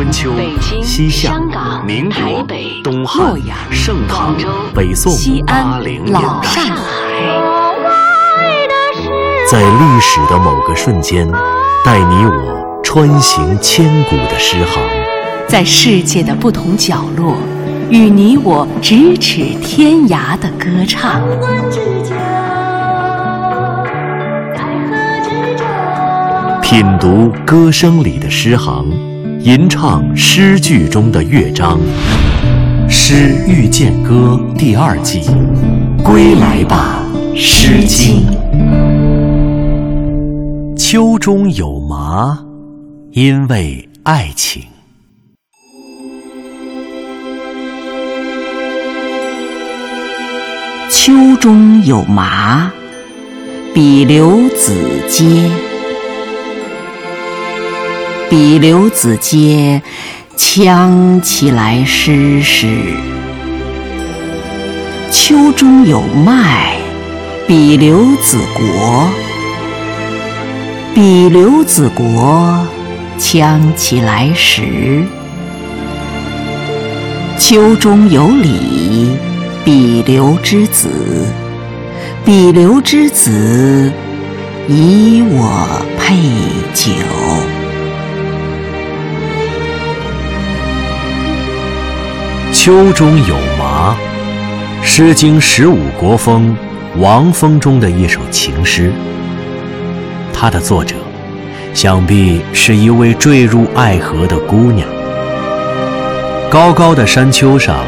春秋、西夏、民国、东汉、盛唐、北宋、西安、巴陵、老上上海。在历史的某个瞬间，带你我穿行千古的诗行。在世界的不同角落，与你我咫尺天涯的歌唱。品读歌声里的诗行，吟唱诗句中的乐章。《诗遇见歌》第二季，归来吧，《诗经》。秋中有麻，因为爱情。秋中有麻，比留子嗟。比刘子嗟，羌其来湿湿。秋中有麦，比刘子国。比刘子国，羌其来时。秋中有李，比刘之子。比刘之子，以我秋中有麻，《诗经·十五国风·王风》中的一首情诗。它的作者，想必是一位坠入爱河的姑娘。高高的山丘上，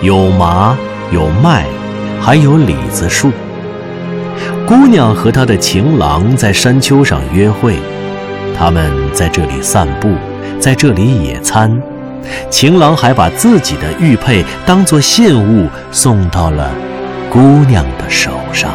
有麻，有麦，还有李子树。姑娘和她的情郎在山丘上约会，他们在这里散步，在这里野餐。情郎还把自己的玉佩当作信物送到了姑娘的手上。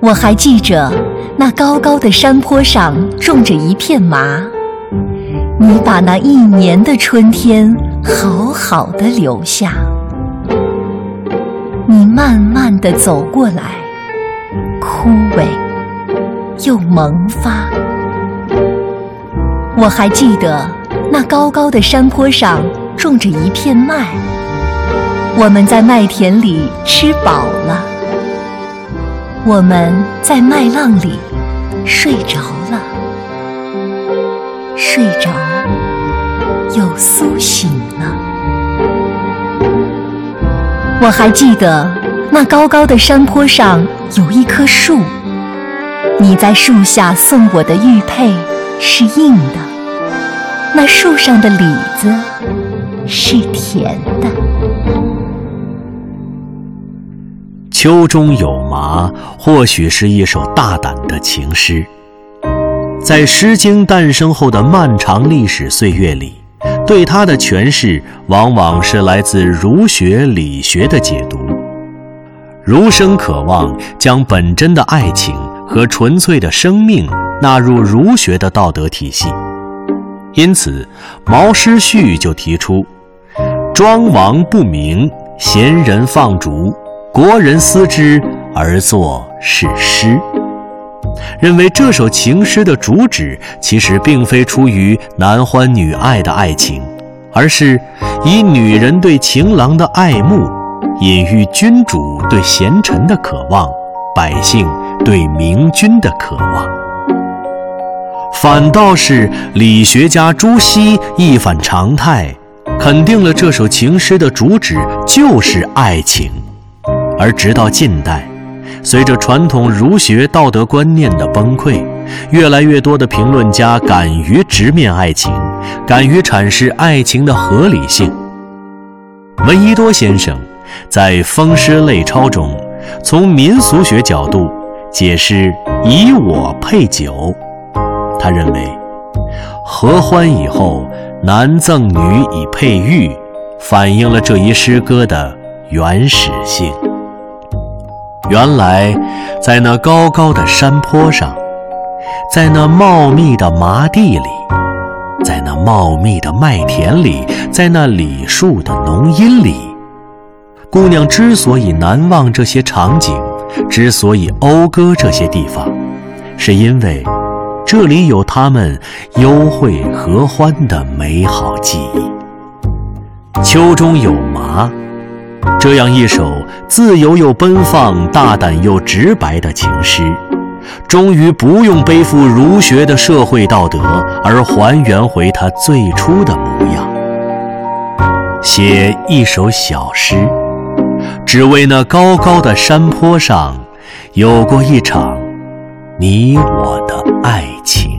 我还记着，那高高的山坡上种着一片麻。你把那一年的春天好好的留下，你慢慢的走过来，枯萎又萌发。我还记得，那高高的山坡上种着一片麦。我们在麦田里吃饱了。我们在麦浪里睡着了，睡着又苏醒了。我还记得那高高的山坡上有一棵树，你在树下送我的玉佩是硬的，那树上的李子是甜的。秋中有麻，或许是一首大胆的情诗。在《诗经》诞生后的漫长历史岁月里，对它的诠释往往是来自儒学、理学的解读。儒生渴望将本真的爱情和纯粹的生命纳入儒学的道德体系，因此《毛诗序》就提出：“庄王不明，贤人放逐。”国人思之而作是诗，认为这首情诗的主旨其实并非出于男欢女爱的爱情，而是以女人对情郎的爱慕，隐喻君主对贤臣的渴望，百姓对明君的渴望。反倒是理学家朱熹一反常态，肯定了这首情诗的主旨就是爱情。而直到近代，随着传统儒学道德观念的崩溃，越来越多的评论家敢于直面爱情，敢于阐释爱情的合理性。闻一多先生在《风诗类钞》中，从民俗学角度解释“以我配酒”。他认为，合欢以后，男赠女以配玉，反映了这一诗歌的原始性。原来，在那高高的山坡上，在那茂密的麻地里，在那茂密的麦田里，在那李树的浓荫里，姑娘之所以难忘这些场景，之所以讴歌这些地方，是因为这里有他们幽会合欢的美好记忆。秋中有麻，这样一首自由又奔放、大胆又直白的情诗，终于不用背负儒学的社会道德，而还原回它最初的模样。写一首小诗。只为那高高的山坡上，有过一场你我的爱情。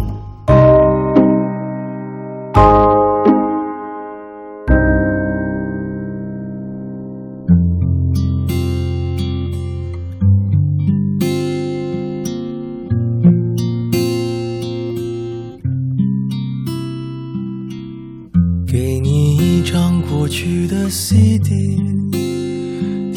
给你一张过去的 CD。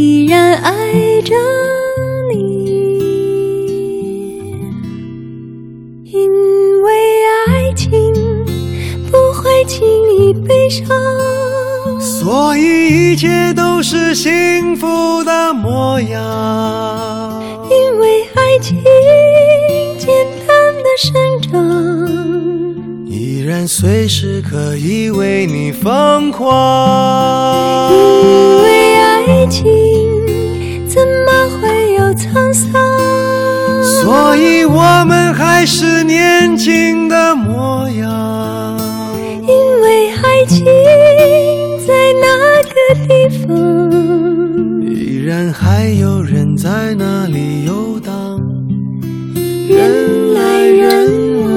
依然爱着你，因为爱情不会轻易悲伤，所以一切都是幸福的模样。因为爱情简单的生长，依然随时可以为你疯狂。因为。爱所以我们还是年轻的模样。因为爱情在那个地方，依然还有人在那里游荡，人来人往。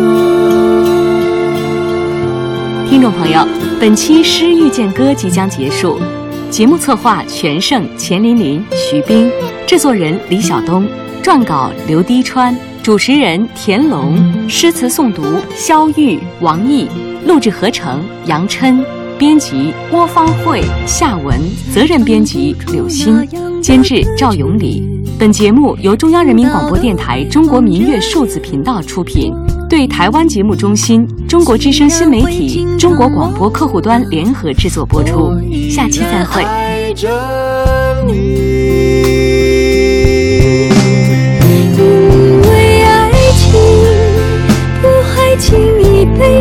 听众朋友，本期《诗遇见歌》即将结束。节目策划：全胜、钱琳琳、徐冰，制作人李晓东，撰稿刘滴川，主持人田龙，诗词诵读肖玉、王毅，录制合成杨琛，编辑郭方慧、夏文，责任编辑柳鑫，监制赵永礼。本节目由中央人民广播电台中国民乐数字频道出品。对台湾节目中心、中国之声新媒体、中国广播客户端联合制作播出，下期再会。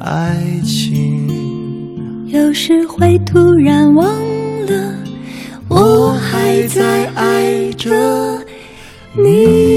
爱情。有时会突然忘了，我还在爱着你。